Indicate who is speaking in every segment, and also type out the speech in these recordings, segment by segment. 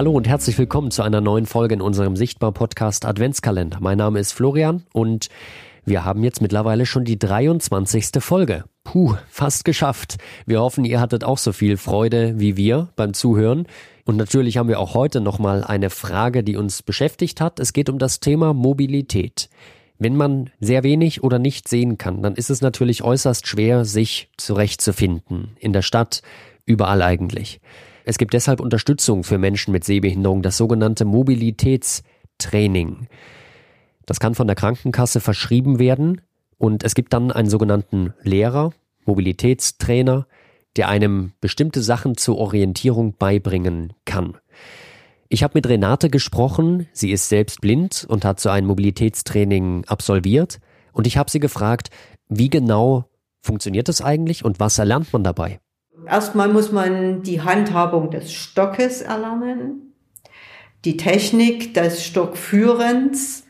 Speaker 1: Hallo und herzlich willkommen zu einer neuen Folge in unserem Sichtbar-Podcast Adventskalender. Mein Name ist Florian und wir haben jetzt mittlerweile schon die 23. Folge. Puh, fast geschafft. Wir hoffen, ihr hattet auch so viel Freude wie wir beim Zuhören. Und natürlich haben wir auch heute nochmal eine Frage, die uns beschäftigt hat. Es geht um das Thema Mobilität. Wenn man sehr wenig oder nicht sehen kann, dann ist es natürlich äußerst schwer, sich zurechtzufinden. In der Stadt, überall eigentlich. Es gibt deshalb Unterstützung für Menschen mit Sehbehinderung, das sogenannte Mobilitätstraining. Das kann von der Krankenkasse verschrieben werden und es gibt dann einen sogenannten Lehrer, Mobilitätstrainer, der einem bestimmte Sachen zur Orientierung beibringen kann. Ich habe mit Renate gesprochen, sie ist selbst blind und hat so ein Mobilitätstraining absolviert und ich habe sie gefragt, wie genau funktioniert das eigentlich und was erlernt man dabei?
Speaker 2: Erstmal muss man die Handhabung des Stockes erlernen, die Technik des Stockführens.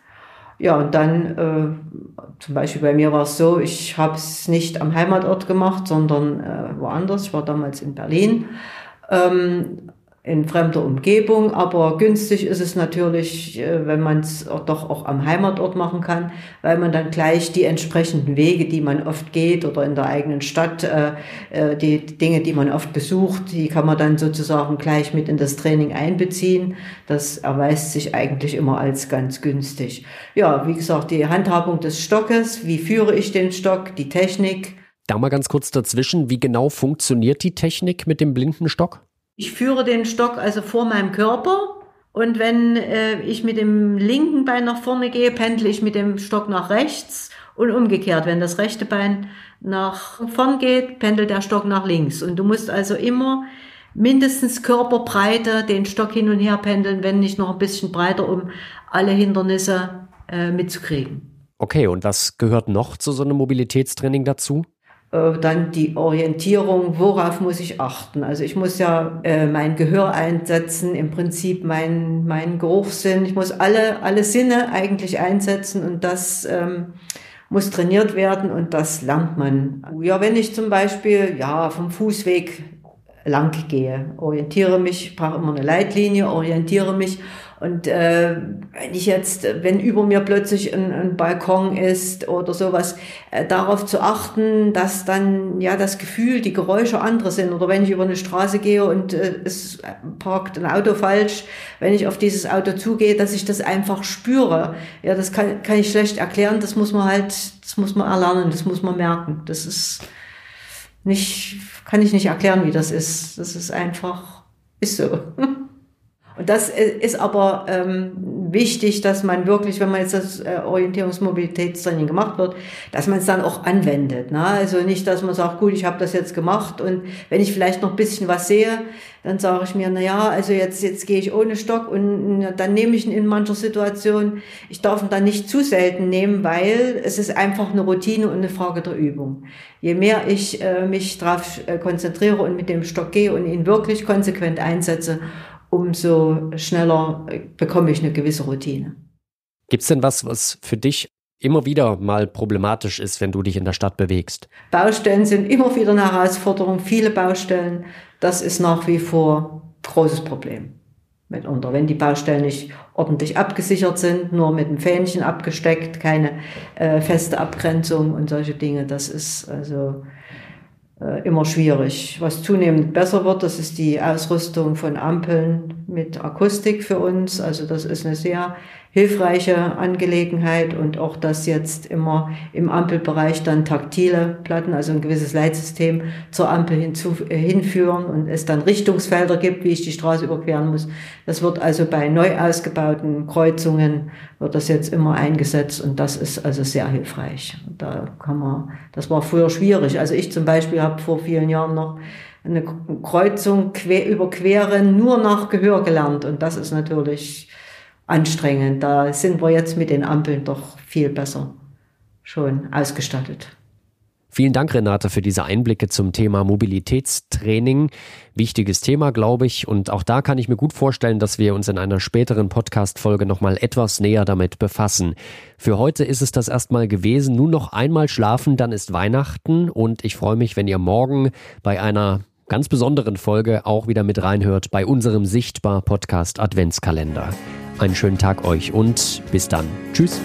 Speaker 2: Ja, und dann, äh, zum Beispiel bei mir war es so, ich habe es nicht am Heimatort gemacht, sondern äh, woanders. Ich war damals in Berlin. Ähm, in fremder Umgebung, aber günstig ist es natürlich, äh, wenn man es doch auch am Heimatort machen kann, weil man dann gleich die entsprechenden Wege, die man oft geht oder in der eigenen Stadt, äh, äh, die Dinge, die man oft besucht, die kann man dann sozusagen gleich mit in das Training einbeziehen. Das erweist sich eigentlich immer als ganz günstig. Ja, wie gesagt, die Handhabung des Stockes, wie führe ich den Stock, die Technik.
Speaker 1: Da mal ganz kurz dazwischen, wie genau funktioniert die Technik mit dem blinden Stock?
Speaker 2: Ich führe den Stock also vor meinem Körper und wenn äh, ich mit dem linken Bein nach vorne gehe, pendle ich mit dem Stock nach rechts und umgekehrt. Wenn das rechte Bein nach vorn geht, pendelt der Stock nach links. Und du musst also immer mindestens Körperbreite den Stock hin und her pendeln, wenn nicht noch ein bisschen breiter, um alle Hindernisse äh, mitzukriegen.
Speaker 1: Okay, und was gehört noch zu so einem Mobilitätstraining dazu?
Speaker 2: Äh, dann die Orientierung, worauf muss ich achten? Also ich muss ja äh, mein Gehör einsetzen, im Prinzip mein, mein Geruchssinn. Ich muss alle, alle Sinne eigentlich einsetzen und das ähm, muss trainiert werden und das lernt man. Ja, wenn ich zum Beispiel ja vom Fußweg lang gehe, orientiere mich, brauche immer eine Leitlinie, orientiere mich und äh, wenn ich jetzt, wenn über mir plötzlich ein, ein Balkon ist oder sowas, äh, darauf zu achten, dass dann ja das Gefühl, die Geräusche andere sind. Oder wenn ich über eine Straße gehe und äh, es parkt ein Auto falsch, wenn ich auf dieses Auto zugehe, dass ich das einfach spüre. Ja, das kann, kann ich schlecht erklären. Das muss man halt, das muss man erlernen, das muss man merken. Das ist nicht, kann ich nicht erklären, wie das ist. Das ist einfach, ist so. Und das ist aber ähm, wichtig, dass man wirklich, wenn man jetzt das äh, Orientierungsmobilitätstraining gemacht wird, dass man es dann auch anwendet. Ne? Also nicht, dass man sagt, gut, ich habe das jetzt gemacht und wenn ich vielleicht noch ein bisschen was sehe, dann sage ich mir, na ja, also jetzt jetzt gehe ich ohne Stock und dann nehme ich ihn in mancher Situation. Ich darf ihn dann nicht zu selten nehmen, weil es ist einfach eine Routine und eine Frage der Übung. Je mehr ich äh, mich darauf äh, konzentriere und mit dem Stock gehe und ihn wirklich konsequent einsetze, umso schneller bekomme ich eine gewisse Routine.
Speaker 1: Gibt es denn was, was für dich immer wieder mal problematisch ist, wenn du dich in der Stadt bewegst?
Speaker 2: Baustellen sind immer wieder eine Herausforderung, viele Baustellen. Das ist nach wie vor ein großes Problem mitunter. Wenn die Baustellen nicht ordentlich abgesichert sind, nur mit einem Fähnchen abgesteckt, keine äh, feste Abgrenzung und solche Dinge, das ist also äh, immer schwierig. Was zunehmend besser wird, das ist die Ausrüstung von Ampeln mit Akustik für uns. Also das ist eine sehr hilfreiche Angelegenheit und auch, dass jetzt immer im Ampelbereich dann taktile Platten, also ein gewisses Leitsystem zur Ampel hinzu, äh, hinführen und es dann Richtungsfelder gibt, wie ich die Straße überqueren muss. Das wird also bei neu ausgebauten Kreuzungen wird das jetzt immer eingesetzt und das ist also sehr hilfreich. Da kann man, das war früher schwierig. Also ich zum Beispiel habe vor vielen Jahren noch eine Kreuzung quer, überqueren nur nach Gehör gelernt und das ist natürlich anstrengend. Da sind wir jetzt mit den Ampeln doch viel besser schon ausgestattet.
Speaker 1: Vielen Dank, Renate, für diese Einblicke zum Thema Mobilitätstraining. Wichtiges Thema, glaube ich. Und auch da kann ich mir gut vorstellen, dass wir uns in einer späteren Podcast-Folge nochmal etwas näher damit befassen. Für heute ist es das erstmal gewesen. Nun noch einmal schlafen, dann ist Weihnachten. Und ich freue mich, wenn ihr morgen bei einer ganz besonderen Folge auch wieder mit reinhört bei unserem Sichtbar Podcast Adventskalender. Einen schönen Tag euch und bis dann. Tschüss.